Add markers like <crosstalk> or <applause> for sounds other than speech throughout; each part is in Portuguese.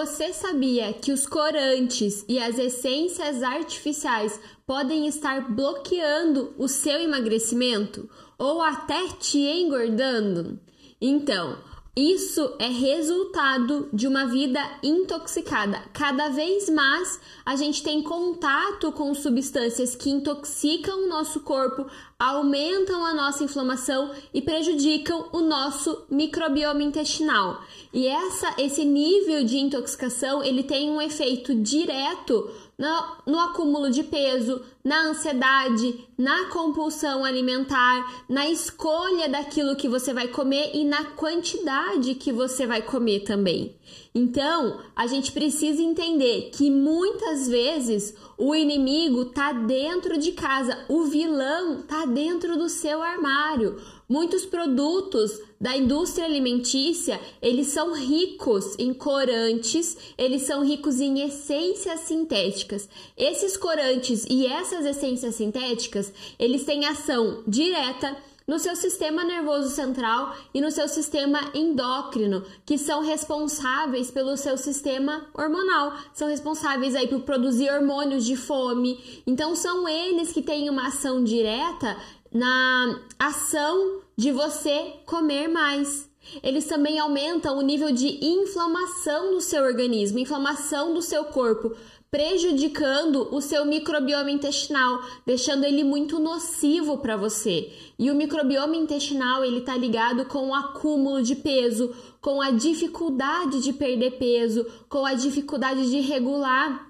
Você sabia que os corantes e as essências artificiais podem estar bloqueando o seu emagrecimento ou até te engordando? Então, isso é resultado de uma vida intoxicada. Cada vez mais a gente tem contato com substâncias que intoxicam o nosso corpo, aumentam a nossa inflamação e prejudicam o nosso microbioma intestinal. E essa, esse nível de intoxicação ele tem um efeito direto no, acúmulo de peso, na ansiedade, na compulsão alimentar, na escolha daquilo que você vai comer e na quantidade que você vai comer também. Então, a gente precisa entender que muitas vezes o inimigo tá dentro de casa, o vilão tá dentro do seu armário. Muitos produtos da indústria alimentícia, eles são ricos em corantes, eles são ricos em essências sintéticas. Esses corantes e essas essências sintéticas, eles têm ação direta no seu sistema nervoso central e no seu sistema endócrino, que são responsáveis pelo seu sistema hormonal, são responsáveis aí por produzir hormônios de fome. Então são eles que têm uma ação direta na ação de você comer mais. Eles também aumentam o nível de inflamação do seu organismo, inflamação do seu corpo, prejudicando o seu microbioma intestinal, deixando ele muito nocivo para você. E o microbioma intestinal, ele tá ligado com o acúmulo de peso, com a dificuldade de perder peso, com a dificuldade de regular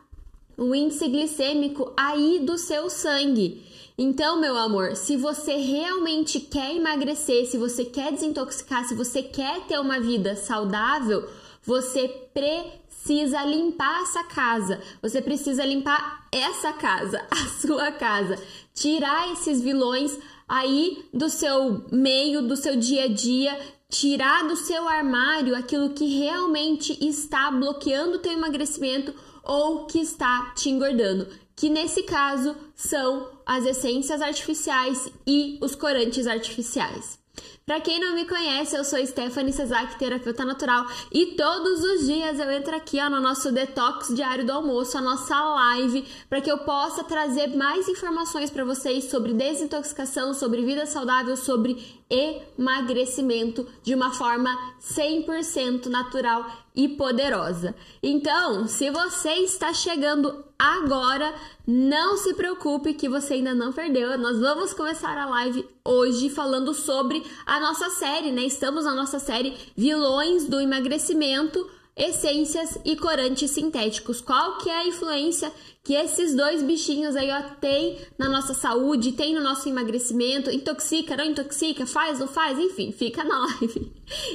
o índice glicêmico aí do seu sangue. Então, meu amor, se você realmente quer emagrecer, se você quer desintoxicar, se você quer ter uma vida saudável, você precisa limpar essa casa. Você precisa limpar essa casa, <laughs> a sua casa. Tirar esses vilões aí do seu meio, do seu dia a dia, tirar do seu armário aquilo que realmente está bloqueando o teu emagrecimento ou que está te engordando que nesse caso são as essências artificiais e os corantes artificiais. Para quem não me conhece, eu sou Stephanie Cezak, terapeuta natural, e todos os dias eu entro aqui ó, no nosso detox diário do almoço, a nossa live, para que eu possa trazer mais informações para vocês sobre desintoxicação, sobre vida saudável, sobre emagrecimento de uma forma 100% natural e poderosa. Então, se você está chegando agora, não se preocupe que você ainda não perdeu. Nós vamos começar a live hoje falando sobre a nossa série, né? Estamos na nossa série Vilões do Emagrecimento essências e corantes sintéticos. Qual que é a influência que esses dois bichinhos aí ó, tem na nossa saúde, tem no nosso emagrecimento, intoxica, não intoxica, faz, não faz, enfim, fica na <laughs> live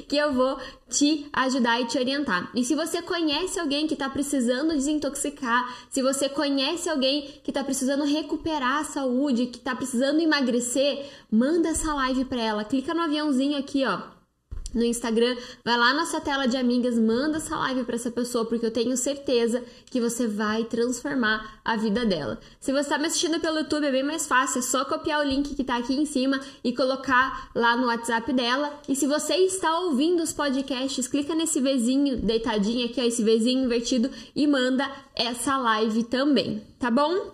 que eu vou te ajudar e te orientar. E se você conhece alguém que está precisando desintoxicar, se você conhece alguém que está precisando recuperar a saúde, que está precisando emagrecer, manda essa live para ela. Clica no aviãozinho aqui, ó no Instagram, vai lá na sua tela de amigas, manda essa live para essa pessoa, porque eu tenho certeza que você vai transformar a vida dela. Se você está me assistindo pelo YouTube, é bem mais fácil, é só copiar o link que está aqui em cima e colocar lá no WhatsApp dela. E se você está ouvindo os podcasts, clica nesse Vzinho deitadinho aqui, ó, esse Vzinho invertido e manda essa live também, tá bom?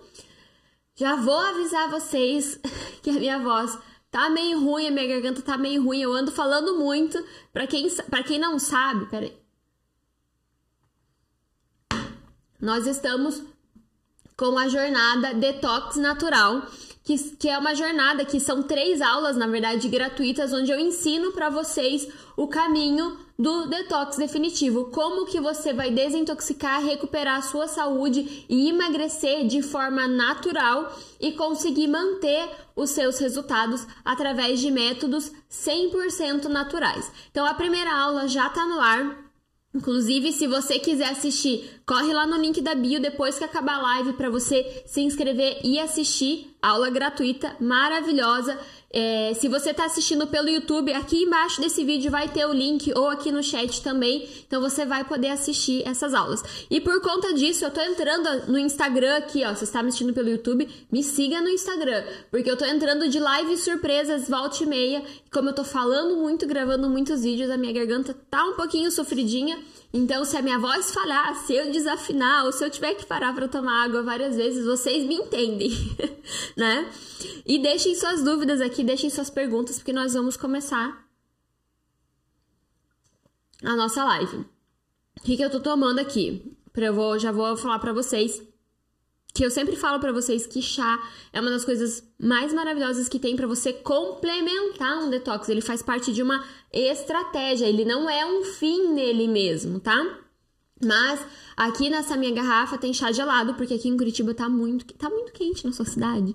Já vou avisar vocês <laughs> que a minha voz Tá meio ruim, a minha garganta tá meio ruim, eu ando falando muito. Pra quem, pra quem não sabe, peraí. Nós estamos com a jornada Detox Natural, que, que é uma jornada que são três aulas, na verdade, gratuitas, onde eu ensino para vocês o caminho do detox definitivo, como que você vai desintoxicar, recuperar a sua saúde e emagrecer de forma natural e conseguir manter os seus resultados através de métodos 100% naturais. Então a primeira aula já está no ar, Inclusive, se você quiser assistir, corre lá no link da bio depois que acabar a live para você se inscrever e assistir aula gratuita maravilhosa. É, se você está assistindo pelo YouTube, aqui embaixo desse vídeo vai ter o link ou aqui no chat também, então você vai poder assistir essas aulas. E por conta disso, eu estou entrando no Instagram aqui, ó. Se está me assistindo pelo YouTube, me siga no Instagram, porque eu estou entrando de live surpresas volta e meia. Como eu estou falando muito, gravando muitos vídeos, a minha garganta tá um pouquinho sofridinha. Então, se a minha voz falhar, se eu desafinar, ou se eu tiver que parar para tomar água várias vezes, vocês me entendem, <laughs> né? E deixem suas dúvidas aqui, deixem suas perguntas, porque nós vamos começar a nossa live. O que, que eu tô tomando aqui? Eu vou, já vou falar para vocês que eu sempre falo para vocês que chá é uma das coisas mais maravilhosas que tem para você complementar um detox. Ele faz parte de uma estratégia, ele não é um fim nele mesmo, tá? Mas aqui nessa minha garrafa tem chá gelado, porque aqui em Curitiba tá muito, tá muito quente na sua cidade.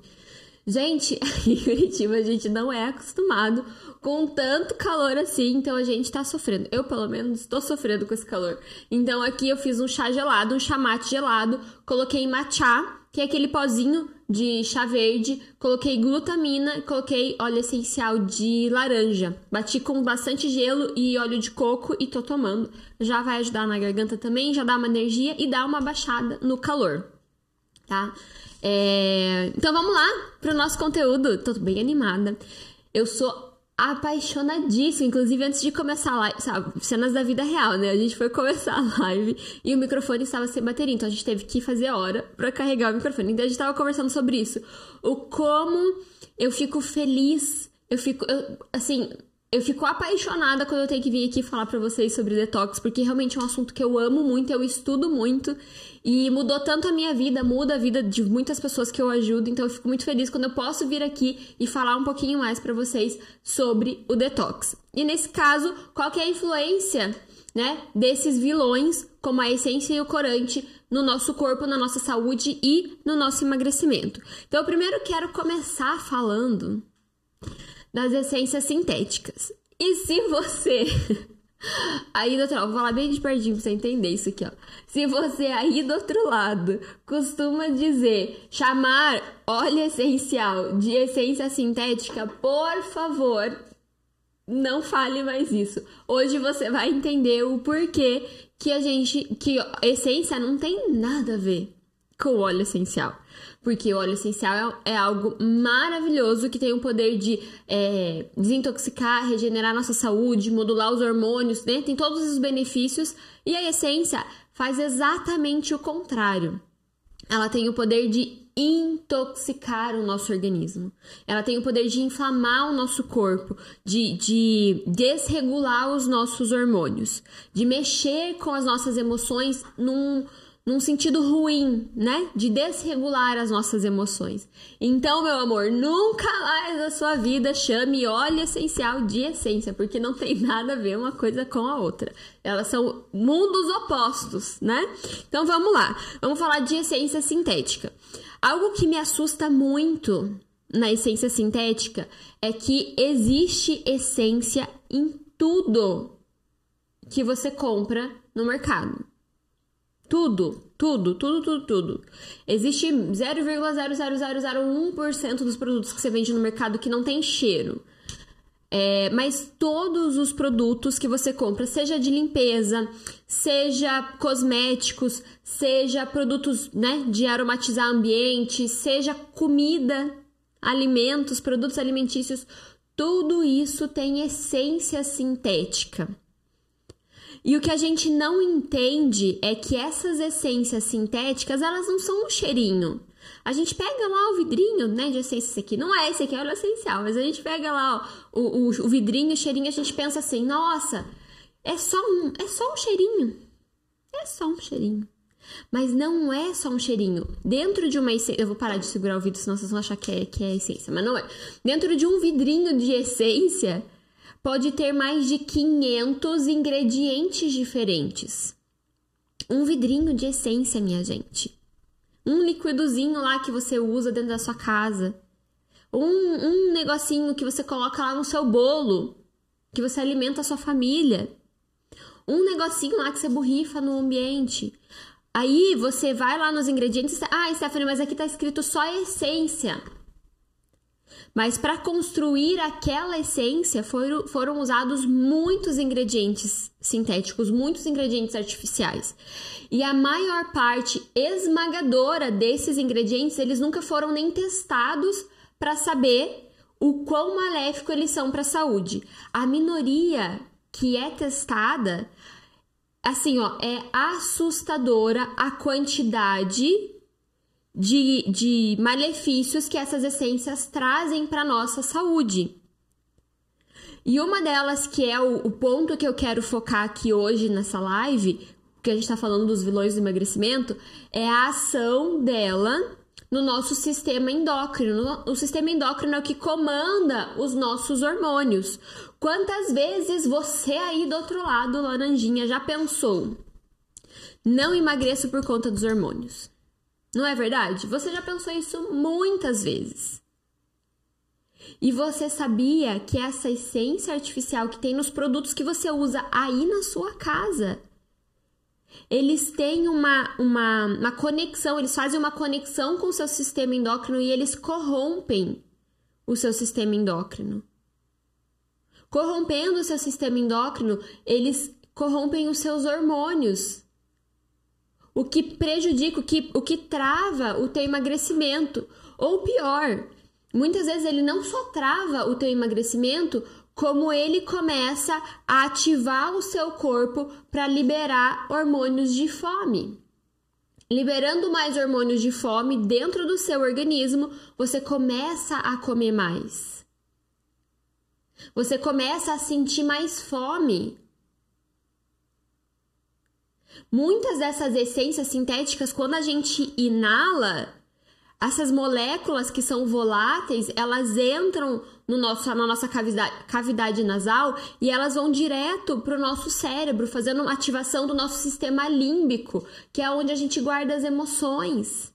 Gente, <laughs> em Curitiba a gente não é acostumado com tanto calor assim, então a gente tá sofrendo. Eu, pelo menos, estou sofrendo com esse calor. Então aqui eu fiz um chá gelado, um chamate gelado, coloquei matcha, que é aquele pozinho de chá verde, coloquei glutamina, coloquei óleo essencial de laranja. Bati com bastante gelo e óleo de coco e tô tomando. Já vai ajudar na garganta também, já dá uma energia e dá uma baixada no calor, tá? É... Então vamos lá pro nosso conteúdo. Tô bem animada. Eu sou apaixonadíssima, inclusive antes de começar a live, sabe, cenas da vida real, né? A gente foi começar a live e o microfone estava sem bateria, então a gente teve que fazer hora para carregar o microfone. Então a gente tava conversando sobre isso. O como eu fico feliz, eu fico, eu, assim, eu fico apaixonada quando eu tenho que vir aqui falar para vocês sobre detox, porque realmente é um assunto que eu amo muito, eu estudo muito e mudou tanto a minha vida, muda a vida de muitas pessoas que eu ajudo, então eu fico muito feliz quando eu posso vir aqui e falar um pouquinho mais para vocês sobre o detox. E nesse caso, qual que é a influência, né, desses vilões, como a essência e o corante no nosso corpo, na nossa saúde e no nosso emagrecimento. Então, eu primeiro quero começar falando das essências sintéticas. E se você. <laughs> Aí do outro vou falar bem de pertinho pra você entender isso aqui, ó. Se você aí do outro lado costuma dizer, chamar óleo essencial de essência sintética, por favor, não fale mais isso. Hoje você vai entender o porquê que a gente. que essência não tem nada a ver com óleo essencial porque o óleo essencial é, é, algo maravilhoso que tem o poder de é, desintoxicar, regenerar nossa saúde, modular os hormônios, né? Tem todos os benefícios. E a essência faz exatamente o contrário. Ela tem o poder de intoxicar o nosso organismo. Ela tem o poder de inflamar o nosso corpo, de, de desregular os nossos hormônios, de mexer com as nossas emoções num num sentido ruim, né? De desregular as nossas emoções. Então, meu amor, nunca mais na sua vida chame óleo essencial de essência, porque não tem <laughs> nada a ver uma coisa com a outra. Elas são mundos opostos, né? Então, vamos lá. Vamos falar de essência sintética. Algo que me assusta muito na essência sintética é que existe essência em tudo que você compra no mercado. Tudo, tudo, tudo, tudo, tudo. Existe 0,00001% dos produtos que você vende no mercado que não tem cheiro. É, mas todos os produtos que você compra, seja de limpeza, seja cosméticos, seja produtos né, de aromatizar ambiente, seja comida, alimentos, produtos alimentícios, tudo isso tem essência sintética. E o que a gente não entende é que essas essências sintéticas, elas não são um cheirinho. A gente pega lá o vidrinho, né, de essência, esse aqui não é esse aqui, é óleo essencial, mas a gente pega lá ó, o, o, o vidrinho, o cheirinho, a gente pensa assim, nossa, é só um, é só um cheirinho. É só um cheirinho. Mas não é só um cheirinho. Dentro de uma essência. Eu vou parar de segurar o vidro, senão vocês vão achar que é, que é essência. Mas não é. Dentro de um vidrinho de essência, pode ter mais de 500 ingredientes diferentes. Um vidrinho de essência, minha gente. Um liquidozinho lá que você usa dentro da sua casa. Um, um negocinho que você coloca lá no seu bolo, que você alimenta a sua família. Um negocinho lá que você borrifa no ambiente. Aí você vai lá nos ingredientes ah, Stephanie, mas aqui tá escrito só essência. Mas para construir aquela essência foram, foram usados muitos ingredientes sintéticos, muitos ingredientes artificiais. E a maior parte esmagadora desses ingredientes, eles nunca foram nem testados para saber o quão maléfico eles são para a saúde. A minoria que é testada assim, ó, é assustadora a quantidade de, de malefícios que essas essências trazem para nossa saúde. E uma delas, que é o, o, ponto que eu quero focar aqui hoje nessa live, que a gente está falando dos vilões do emagrecimento, é a ação dela no nosso sistema endócrino. O sistema endócrino é o que comanda os nossos hormônios. Quantas vezes você aí do outro lado, laranjinha, já pensou? Não emagreço por conta dos hormônios. Não é verdade? Você já pensou isso muitas vezes. E você sabia que essa essência artificial que tem nos produtos que você usa aí na sua casa, eles têm uma, uma, uma conexão, eles fazem uma conexão com o seu sistema endócrino e eles corrompem o seu sistema endócrino. Corrompendo o seu sistema endócrino, eles corrompem os seus hormônios. O que prejudica, o que, o que trava o teu emagrecimento. Ou pior, Muitas vezes ele não só trava o teu emagrecimento, como ele começa a ativar o seu corpo para liberar hormônios de fome. Liberando mais hormônios de fome dentro do seu organismo, você começa a comer mais. Você começa a sentir mais fome. Muitas dessas essências sintéticas, quando a gente inala, essas moléculas que são voláteis, elas entram no nosso, na nossa cavidade, cavidade nasal e elas vão direto para o nosso cérebro, fazendo uma ativação do nosso sistema límbico, que é onde a gente guarda as emoções.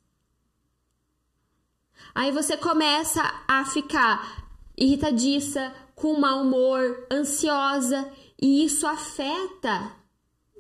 Aí você começa a ficar irritadiça, com mau humor, ansiosa, e isso afeta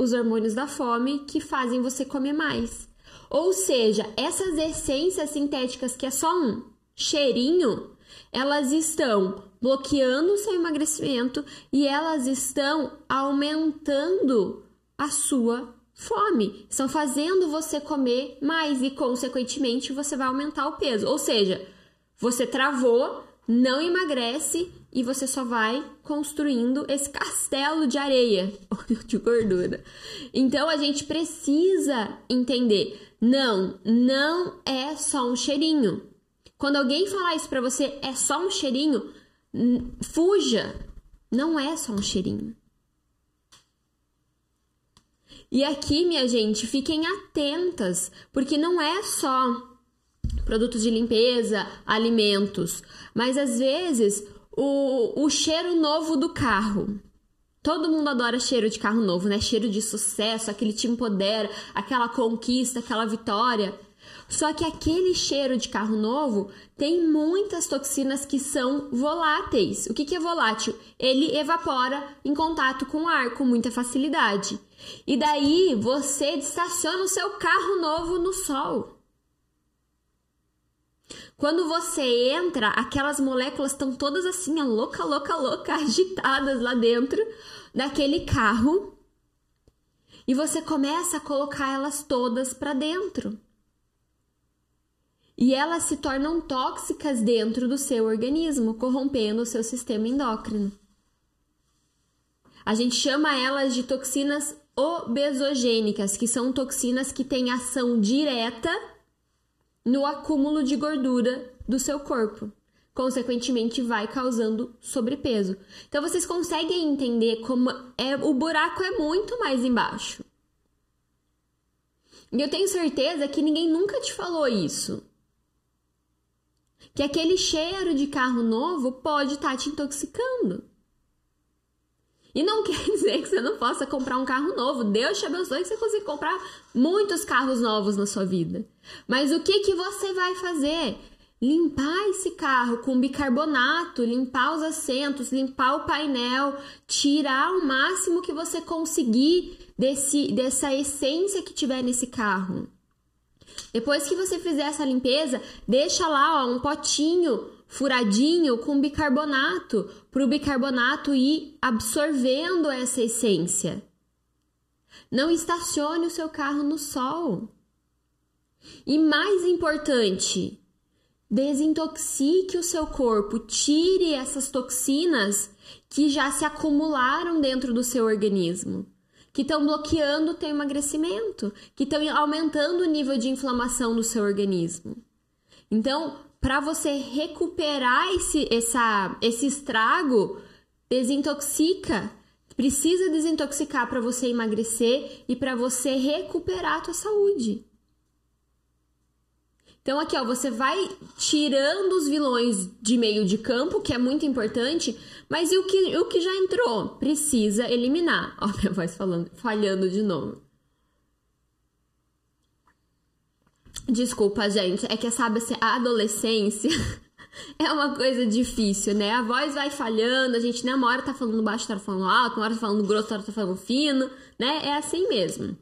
os hormônios da fome que fazem você comer mais. Ou seja, essas essências sintéticas que é só um cheirinho, elas estão bloqueando o seu emagrecimento e elas estão aumentando a sua fome. Estão fazendo você comer mais e, consequentemente, você vai aumentar o peso. Ou seja, você travou, não emagrece e você só vai construindo esse <laughs> castelo de areia de gordura. Então a gente precisa entender não, não é só um cheirinho. Quando alguém falar isso para você, é só um cheirinho, fuja. Não é só um cheirinho. E aqui, minha gente, fiquem atentas, porque não é só produtos de limpeza, alimentos, mas às vezes o, o cheiro novo do carro. Todo mundo adora cheiro de carro novo, né? Cheiro de sucesso, aquele te empodera, aquela conquista, aquela vitória. Só que aquele cheiro de carro novo tem muitas toxinas que são voláteis. O que, que é volátil? Ele evapora em contato com o ar com muita facilidade. E daí você estaciona o seu carro novo no sol. Quando você entra, aquelas moléculas estão todas assim, louca, louca, louca, <laughs> agitadas lá dentro daquele carro. E você começa a colocar elas todas para dentro. E elas se tornam tóxicas dentro do seu organismo, corrompendo o seu sistema endócrino. A gente chama elas de toxinas obesogênicas, que são toxinas que têm ação direta no acúmulo de gordura do seu corpo. Consequentemente, vai causando sobrepeso. Então, vocês conseguem entender como é, o buraco é muito mais embaixo. E eu tenho certeza que ninguém nunca te falou isso. Que aquele cheiro de carro novo pode estar tá te intoxicando. E não <laughs> quer dizer que você não possa comprar um carro novo. Deus te abençoe que você consiga comprar muitos carros novos na sua vida. Mas o que, que você vai fazer? Limpar esse carro com bicarbonato, limpar os assentos, limpar o painel, tirar o máximo que você conseguir desse, dessa essência que tiver nesse carro. Depois que você fizer essa limpeza, deixa lá ó, um potinho furadinho com bicarbonato, para o bicarbonato ir absorvendo essa essência. Não estacione o seu carro no sol. E mais importante, desintoxique o seu corpo, tire essas toxinas que já se acumularam dentro do seu organismo. que estão bloqueando o teu emagrecimento, que estão aumentando o nível de inflamação do seu organismo. Então, para você recuperar esse, essa, esse estrago, desintoxica. Precisa desintoxicar para você emagrecer e para você recuperar a tua saúde. Então aqui, ó, você vai tirando os vilões de meio de campo, que é muito importante, mas e o que, o que já entrou? Precisa eliminar. Ó, minha voz falando, falhando de novo. Desculpa, gente, é que sabe assim, a adolescência <laughs> é uma coisa difícil, né? A voz vai falhando, a gente, né, uma hora tá falando baixo, tá falando alto, uma hora tá falando grosso, outra hora tá falando fino, né? É assim mesmo.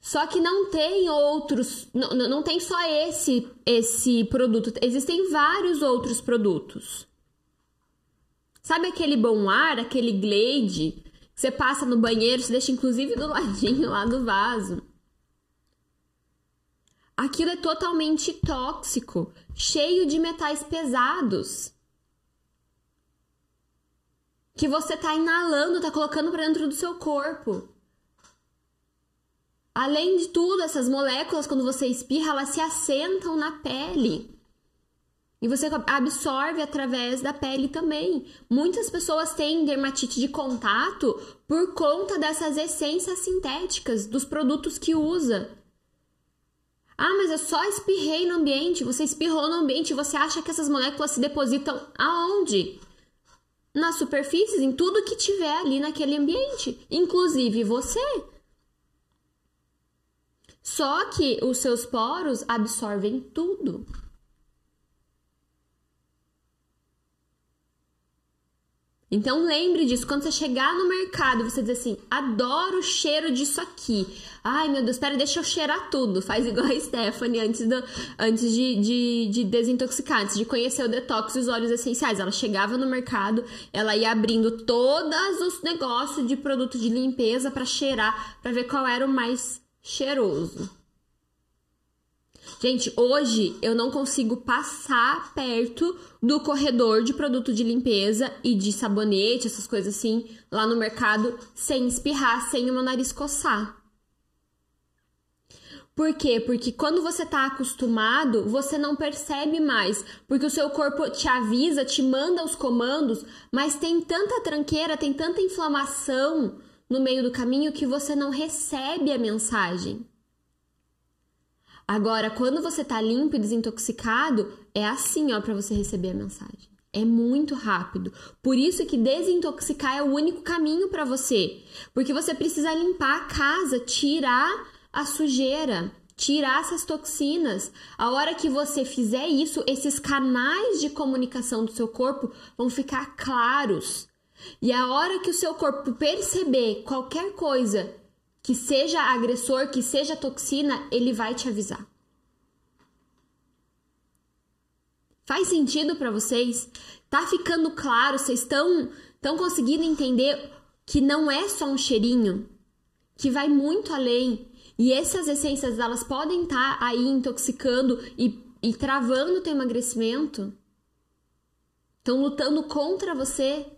Só que não tem outros, não, não tem só esse esse produto, existem vários outros produtos. Sabe aquele bom ar, aquele Glade que você passa no banheiro, você deixa inclusive do ladinho lá do vaso? Aquilo é totalmente tóxico, cheio de metais pesados. Que você tá inalando, tá colocando para dentro do seu corpo. Além de tudo, essas moléculas, quando você espirra, elas se assentam na pele. E você absorve através da pele também. Muitas pessoas têm dermatite de contato por conta dessas essências sintéticas dos produtos que usa. Ah, mas eu só espirrei no ambiente. Você espirrou no ambiente você acha que essas moléculas se depositam aonde? Nas superfícies, em tudo que tiver ali naquele ambiente, inclusive você. Só que os seus poros absorvem tudo. Então lembre disso, quando você chegar no mercado, você diz assim: adoro o cheiro disso aqui. Ai meu Deus, pera, deixa eu cheirar tudo. Faz igual a Stephanie antes, do, antes de, de, de desintoxicar, antes de conhecer o detox e os óleos essenciais. Ela chegava no mercado, ela ia abrindo todos os negócios de produto de limpeza para cheirar, para ver qual era o mais cheiroso. Gente, hoje eu não consigo passar perto do corredor de produto de limpeza e de sabonete, essas coisas assim, lá no mercado, sem espirrar, sem o meu nariz coçar. Por quê? Porque quando você tá acostumado, você não percebe mais, porque o seu corpo te avisa, te manda os comandos, mas tem tanta tranqueira, tem tanta inflamação no meio do caminho que você não recebe a mensagem. Agora, quando você tá limpo e desintoxicado, é assim, ó, para você receber a mensagem. É muito rápido. Por isso que desintoxicar é o único caminho para você, porque você precisa limpar a casa, tirar a sujeira, tirar essas toxinas. A hora que você fizer isso, esses canais de comunicação do seu corpo vão ficar claros. E a hora que o seu corpo perceber qualquer coisa que seja agressor, que seja toxina, ele vai te avisar. Faz sentido para vocês? Tá ficando claro? Vocês estão estão conseguindo entender que não é só um cheirinho, que vai muito além. E essas essências elas podem estar tá aí intoxicando e, e travando o teu emagrecimento. Estão lutando contra você.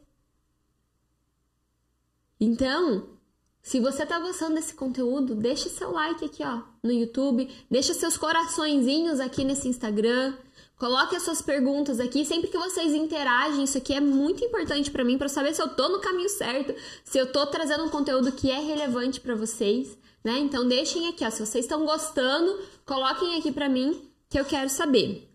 Então, se você tá gostando desse conteúdo, deixa seu like aqui, ó, no YouTube, deixa seus coraçõezinhos aqui nesse Instagram. Coloque as suas perguntas aqui, sempre que vocês interagem, isso aqui é muito importante para mim para saber se eu tô no caminho certo, se eu tô trazendo um conteúdo que é relevante para vocês, né? Então deixem aqui, ó, se vocês estão gostando, coloquem aqui para mim que eu quero saber.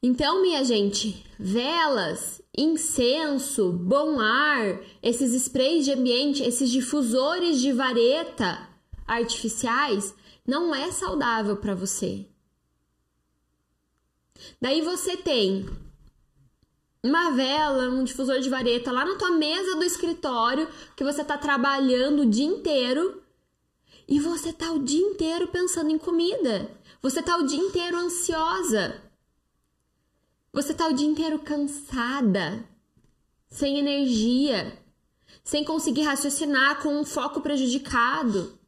Então, minha gente, velas, incenso, bom ar, esses sprays de ambiente, esses difusores de vareta artificiais, não é saudável para você. Daí você tem uma vela, um difusor de vareta lá na tua mesa do escritório que você está trabalhando o dia inteiro e você tá o dia inteiro pensando em comida. Você tá o dia inteiro ansiosa. Você tá o dia inteiro cansada, sem energia, sem conseguir raciocinar com um foco prejudicado,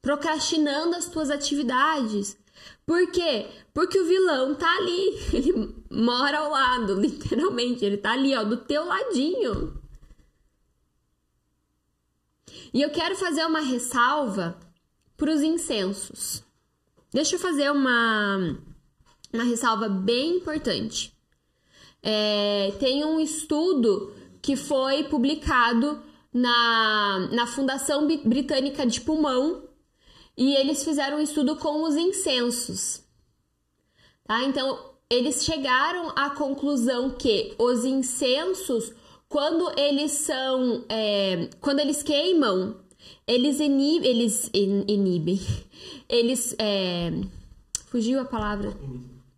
procrastinando as tuas atividades. Por quê? Porque o vilão tá ali, <laughs> ele mora ao lado, literalmente, ele tá ali, ó, do teu ladinho. E eu quero fazer uma ressalva para os incensos. Deixa eu fazer uma, uma ressalva bem importante. É, tem um estudo que foi publicado na, na Fundação Britânica de Pulmão e eles fizeram um estudo com os incensos. Tá? Então, eles chegaram à conclusão que os incensos, quando eles são. É, quando eles queimam, eles inibem. Eles <laughs> inibem. Eles. É, fugiu a palavra?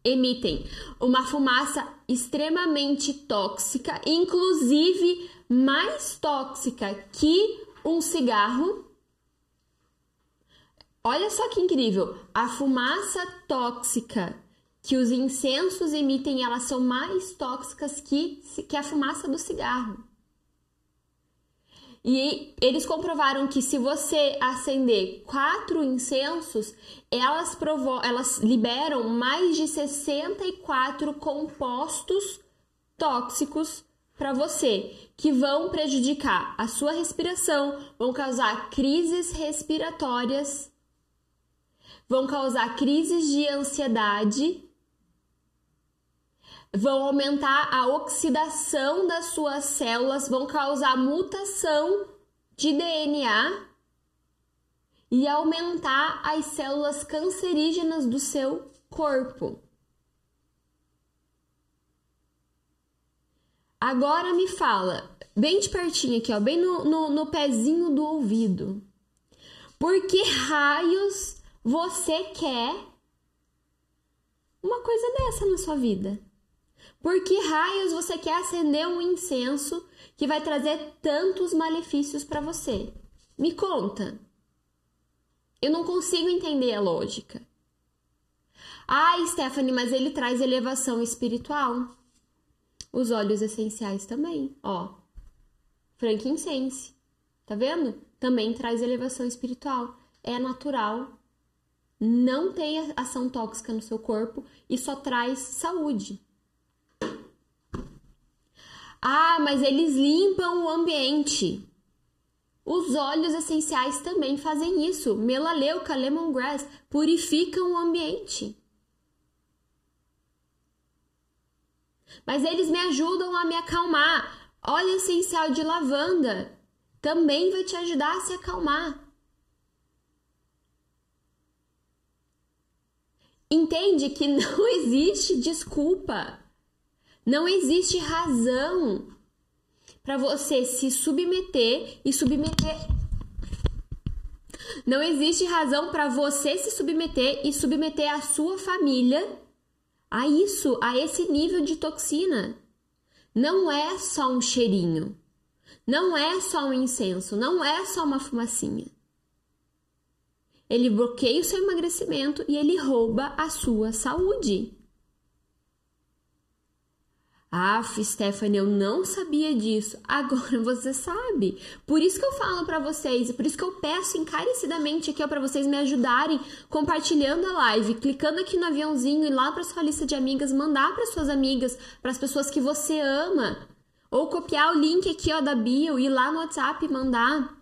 Emitem uma fumaça extremamente tóxica, inclusive mais tóxica que um cigarro. Olha só que incrível! A fumaça tóxica que os incensos emitem, elas são mais tóxicas que, que a fumaça do cigarro. E eles comprovaram que se você acender quatro incensos, elas, provo elas liberam mais de 64 compostos tóxicos para você, que vão prejudicar a sua respiração, vão causar crises respiratórias, vão causar crises de ansiedade vão aumentar a oxidação das suas células, vão causar mutação de DNA e aumentar as células cancerígenas do seu corpo. Agora me fala, bem de pertinho aqui, ó, bem no, no, no pezinho do ouvido. Por que raios você quer uma coisa dessa na sua vida? Por que raios você quer acender um incenso que vai trazer tantos malefícios para você? Me conta. Eu não consigo entender a lógica. Ah, Stephanie, mas ele traz elevação espiritual. Os óleos essenciais também, ó. Frankincense, tá vendo? Também traz elevação espiritual. É natural, não tem ação tóxica no seu corpo e só traz saúde. Ah, mas eles limpam o ambiente. Os óleos essenciais também fazem isso. Melaleuca, lemongrass purificam o ambiente. Mas eles me ajudam a me acalmar. Óleo essencial de lavanda também vai te ajudar a se acalmar. Entende que <laughs> não existe desculpa não existe razão para você se submeter e submeter. Não existe razão para você se submeter e submeter a sua família a isso, a esse nível de toxina. Não é só um cheirinho. Não é só um incenso, não é só uma fumacinha. Ele bloqueia o seu emagrecimento e ele rouba a sua saúde. Ah, Stephanie, eu não sabia disso. <laughs> Agora você sabe. Por isso que eu falo para vocês, e por isso que eu peço encarecidamente aqui para vocês me ajudarem compartilhando a live, clicando aqui no aviãozinho e lá para sua lista de amigas, mandar para suas amigas, para as pessoas que você ama, ou copiar o link aqui ó da bio e ir lá no WhatsApp mandar.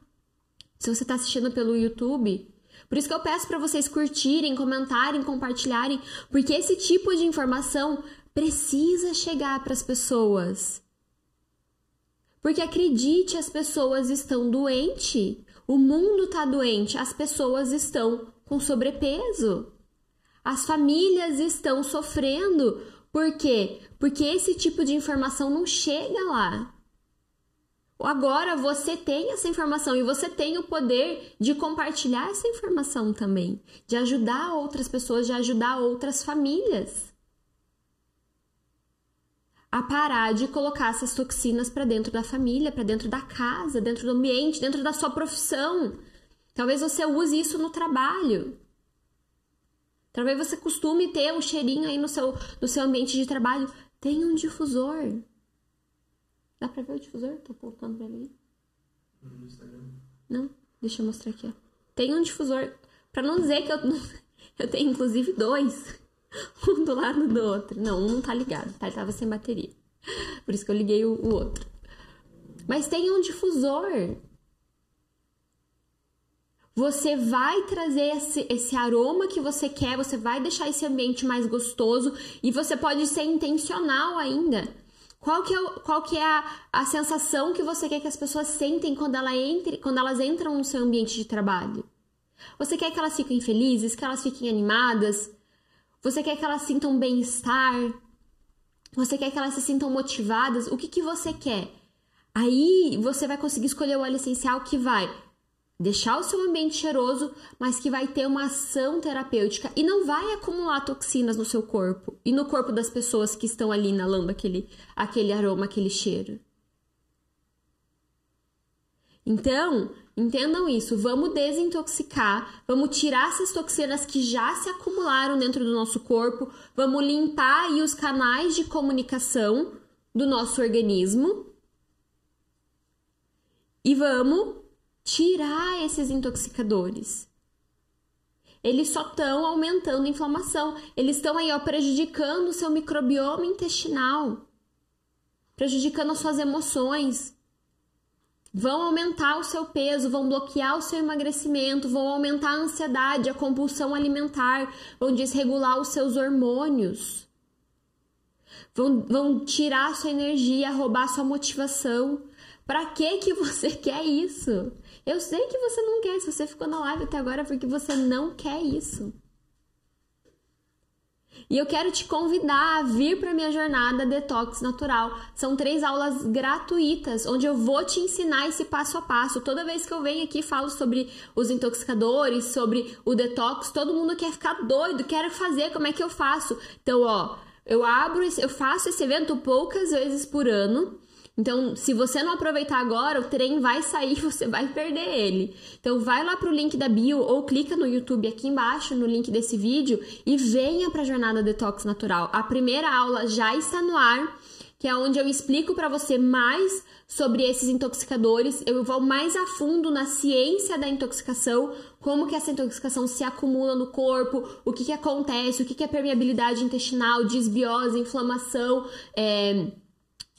Se você está assistindo pelo YouTube, por isso que eu peço para vocês curtirem, comentarem, compartilharem, porque esse tipo de informação precisa chegar para as pessoas. Porque acredite, as pessoas estão doentes, o mundo está doente, as pessoas estão com sobrepeso, as famílias estão sofrendo. Por quê? Porque esse tipo de informação não chega lá. Agora você tem essa informação e você tem o poder de compartilhar essa informação também, de ajudar outras pessoas, de ajudar outras famílias a parar de colocar essas toxinas para dentro da família, para dentro da casa, dentro do ambiente, dentro da sua profissão. Talvez você use isso no trabalho. Talvez você costume ter um cheirinho aí no seu, no seu ambiente de trabalho. Tenha um difusor. Dá pra ver o difusor? Tô apontando pra Instagram. Não? Deixa eu mostrar aqui, ó. Tem um difusor. Pra não dizer que eu, <laughs> eu tenho inclusive dois. <laughs> um do lado do outro. Não, um não tá ligado, tá? Ele tava sem bateria. Por isso que eu liguei o, o outro. Mas tem um difusor. você vai trazer esse, esse aroma que você quer, você vai deixar esse ambiente mais gostoso e você pode ser intencional ainda. Qual que é, qual que é a, a sensação que você quer que as pessoas sentem quando, ela entre, quando elas entram no seu ambiente de trabalho? Você quer que elas fiquem felizes, que elas fiquem animadas? Você quer que elas sintam bem-estar? Você quer que elas se sintam motivadas? O que, que você quer? Aí você vai conseguir escolher o óleo essencial que vai deixar o seu ambiente cheiroso, mas que vai ter uma ação terapêutica e não vai acumular toxinas no seu corpo e no corpo das pessoas que estão ali inalando aquele, aquele aroma, aquele cheiro. Então, entendam isso, vamos desintoxicar, vamos tirar essas toxinas que já se acumularam dentro do nosso corpo, vamos limpar aí os canais de comunicação do nosso organismo e vamos tirar esses intoxicadores. Eles só estão aumentando a inflamação, eles estão aí ó, prejudicando o seu microbioma intestinal, prejudicando as suas emoções. Vão aumentar o seu peso, vão bloquear o seu emagrecimento, vão aumentar a ansiedade, a compulsão alimentar, vão desregular os seus hormônios, vão, vão tirar sua energia, roubar sua motivação. Para que que você <laughs> quer isso? Eu sei que você não quer, se você ficou na live até agora é porque você não quer isso. E eu quero te convidar a vir para minha jornada Detox Natural. São três aulas gratuitas, onde eu vou te ensinar esse passo a passo. Toda vez que eu venho aqui falo sobre os intoxicadores, sobre o detox, todo mundo quer ficar doido, quer fazer, como é que eu faço? Então, ó, eu abro, eu faço esse evento poucas vezes por ano. Então, se você não aproveitar agora, o trem vai sair e <laughs> você vai perder ele. Então, vai lá pro link da bio ou clica no YouTube aqui embaixo no link desse vídeo e venha para a jornada Detox Natural. A primeira aula já está no ar, que é onde eu explico para você mais sobre esses intoxicadores. Eu vou mais a fundo na ciência da intoxicação, como que essa intoxicação se acumula no corpo, o que, que acontece, o que, que é permeabilidade intestinal, desbiose, inflamação, é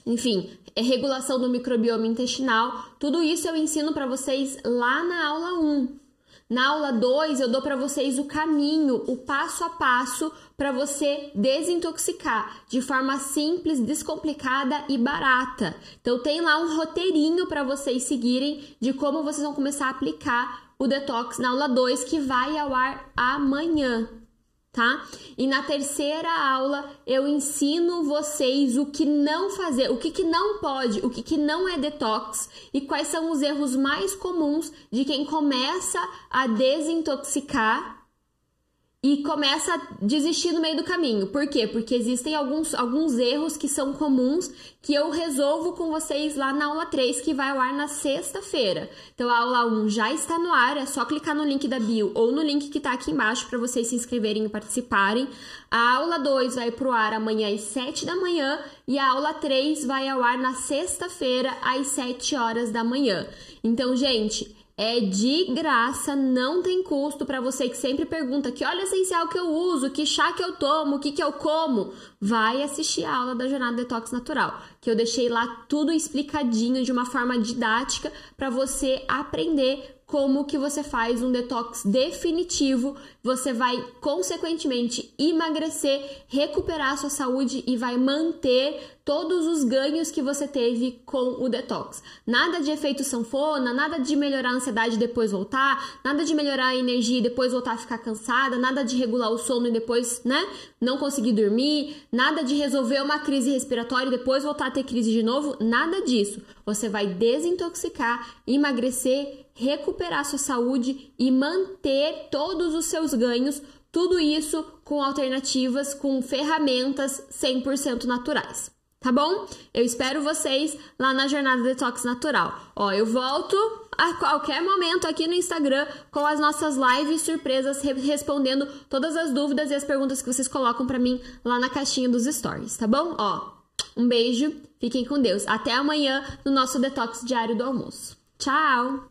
enfim, é regulação do microbioma intestinal. Tudo isso eu ensino para vocês lá na aula 1. Na aula 2, eu dou para vocês o caminho, o passo a passo para você desintoxicar de forma simples, descomplicada e barata. Então tem lá um roteirinho para vocês seguirem de como vocês vão começar a aplicar o detox na aula 2 que vai ao ar amanhã tá? E na terceira aula eu ensino vocês o que não fazer, o que, que não pode, o que, que não é detox e quais são os erros mais comuns de quem começa a desintoxicar e começa a desistir no meio do caminho. Por quê? Porque existem alguns, alguns erros que são comuns que eu resolvo com vocês lá na aula 3, que vai ao ar na sexta-feira. Então a aula 1 já está no ar, é só clicar no link da bio ou no link que está aqui embaixo para vocês se inscreverem e participarem. A aula 2 vai pro ar amanhã às 7 da manhã e a aula 3 vai ao ar na sexta-feira às 7 horas da manhã. Então, gente, é de graça, não tem custo para você que sempre pergunta que óleo essencial que eu uso, que chá que eu tomo, o que que eu como. Vai assistir a aula da Jornada Detox Natural, que eu deixei lá tudo explicadinho de uma forma didática para você aprender como que você faz um detox definitivo, você vai consequentemente emagrecer, recuperar a sua saúde e vai manter todos os ganhos que você teve com o detox. Nada de efeito sanfona, nada de melhorar a ansiedade e depois voltar, nada de melhorar a energia e depois voltar a ficar cansada, nada de regular o sono e depois, né, não conseguir dormir, nada de resolver uma crise respiratória e depois voltar a ter crise de novo, nada disso. Você vai desintoxicar, emagrecer, recuperar sua saúde e manter todos os seus ganhos, tudo isso com alternativas, com ferramentas 100% naturais. Tá bom? Eu espero vocês lá na Jornada Detox Natural. Ó, eu volto a qualquer momento aqui no Instagram com as nossas lives surpresas respondendo todas as dúvidas e as perguntas que vocês colocam para mim lá na caixinha dos stories, tá bom? Ó, um beijo, fiquem com Deus. Até amanhã no nosso detox diário do almoço. Tchau!